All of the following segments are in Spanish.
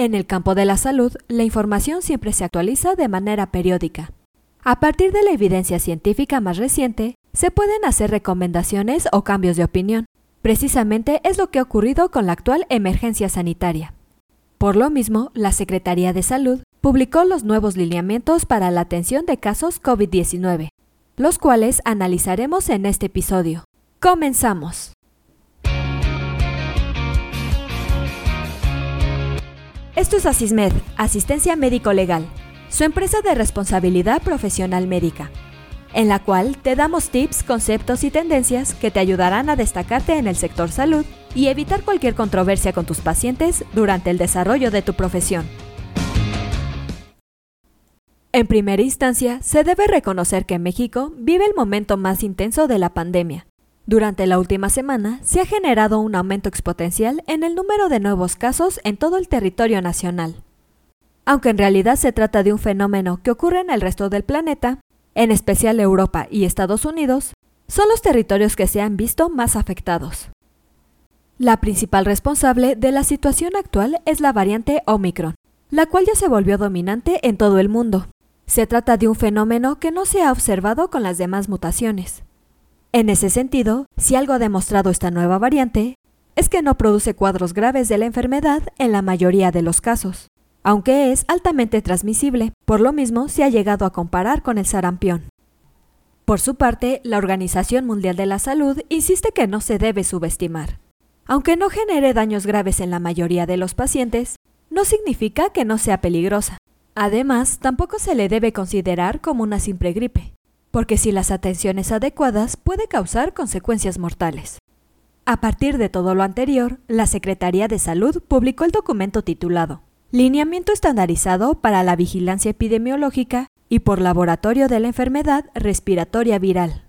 En el campo de la salud, la información siempre se actualiza de manera periódica. A partir de la evidencia científica más reciente, se pueden hacer recomendaciones o cambios de opinión. Precisamente es lo que ha ocurrido con la actual emergencia sanitaria. Por lo mismo, la Secretaría de Salud publicó los nuevos lineamientos para la atención de casos COVID-19, los cuales analizaremos en este episodio. Comenzamos. Esto es Asismed, Asistencia Médico Legal, su empresa de responsabilidad profesional médica, en la cual te damos tips, conceptos y tendencias que te ayudarán a destacarte en el sector salud y evitar cualquier controversia con tus pacientes durante el desarrollo de tu profesión. En primera instancia, se debe reconocer que México vive el momento más intenso de la pandemia. Durante la última semana se ha generado un aumento exponencial en el número de nuevos casos en todo el territorio nacional. Aunque en realidad se trata de un fenómeno que ocurre en el resto del planeta, en especial Europa y Estados Unidos, son los territorios que se han visto más afectados. La principal responsable de la situación actual es la variante Omicron, la cual ya se volvió dominante en todo el mundo. Se trata de un fenómeno que no se ha observado con las demás mutaciones. En ese sentido, si algo ha demostrado esta nueva variante, es que no produce cuadros graves de la enfermedad en la mayoría de los casos, aunque es altamente transmisible, por lo mismo se ha llegado a comparar con el sarampión. Por su parte, la Organización Mundial de la Salud insiste que no se debe subestimar. Aunque no genere daños graves en la mayoría de los pacientes, no significa que no sea peligrosa. Además, tampoco se le debe considerar como una simple gripe, porque si las atenciones adecuadas puede causar consecuencias mortales. A partir de todo lo anterior, la Secretaría de Salud publicó el documento titulado Lineamiento estandarizado para la vigilancia epidemiológica y por laboratorio de la enfermedad respiratoria viral.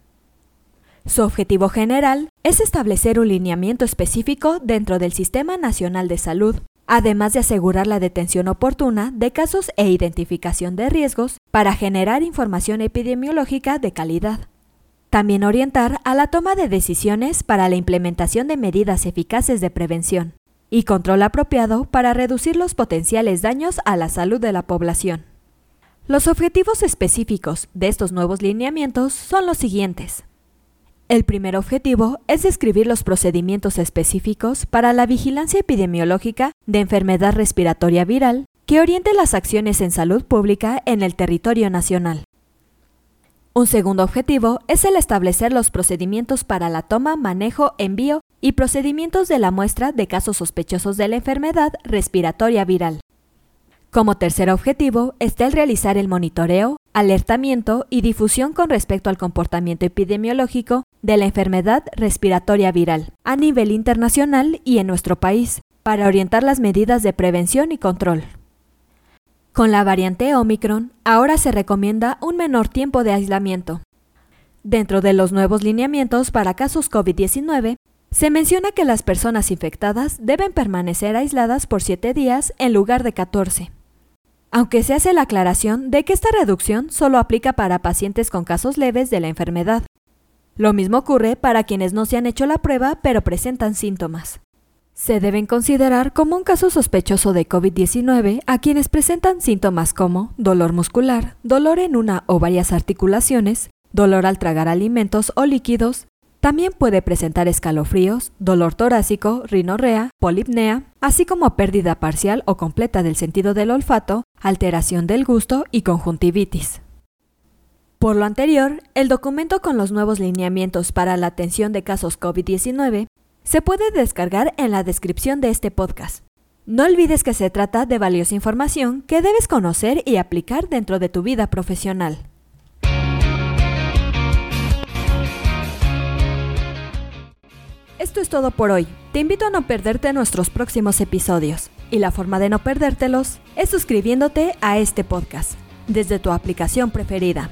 Su objetivo general es establecer un lineamiento específico dentro del Sistema Nacional de Salud además de asegurar la detención oportuna de casos e identificación de riesgos para generar información epidemiológica de calidad. También orientar a la toma de decisiones para la implementación de medidas eficaces de prevención y control apropiado para reducir los potenciales daños a la salud de la población. Los objetivos específicos de estos nuevos lineamientos son los siguientes. El primer objetivo es describir los procedimientos específicos para la vigilancia epidemiológica de enfermedad respiratoria viral que oriente las acciones en salud pública en el territorio nacional. Un segundo objetivo es el establecer los procedimientos para la toma, manejo, envío y procedimientos de la muestra de casos sospechosos de la enfermedad respiratoria viral. Como tercer objetivo está el realizar el monitoreo, alertamiento y difusión con respecto al comportamiento epidemiológico de la enfermedad respiratoria viral a nivel internacional y en nuestro país, para orientar las medidas de prevención y control. Con la variante Omicron, ahora se recomienda un menor tiempo de aislamiento. Dentro de los nuevos lineamientos para casos COVID-19, se menciona que las personas infectadas deben permanecer aisladas por 7 días en lugar de 14 aunque se hace la aclaración de que esta reducción solo aplica para pacientes con casos leves de la enfermedad. Lo mismo ocurre para quienes no se han hecho la prueba pero presentan síntomas. Se deben considerar como un caso sospechoso de COVID-19 a quienes presentan síntomas como dolor muscular, dolor en una o varias articulaciones, dolor al tragar alimentos o líquidos, también puede presentar escalofríos, dolor torácico, rinorrea, polipnea, así como pérdida parcial o completa del sentido del olfato, alteración del gusto y conjuntivitis. Por lo anterior, el documento con los nuevos lineamientos para la atención de casos COVID-19 se puede descargar en la descripción de este podcast. No olvides que se trata de valiosa información que debes conocer y aplicar dentro de tu vida profesional. Esto es todo por hoy. Te invito a no perderte nuestros próximos episodios. Y la forma de no perdértelos es suscribiéndote a este podcast desde tu aplicación preferida.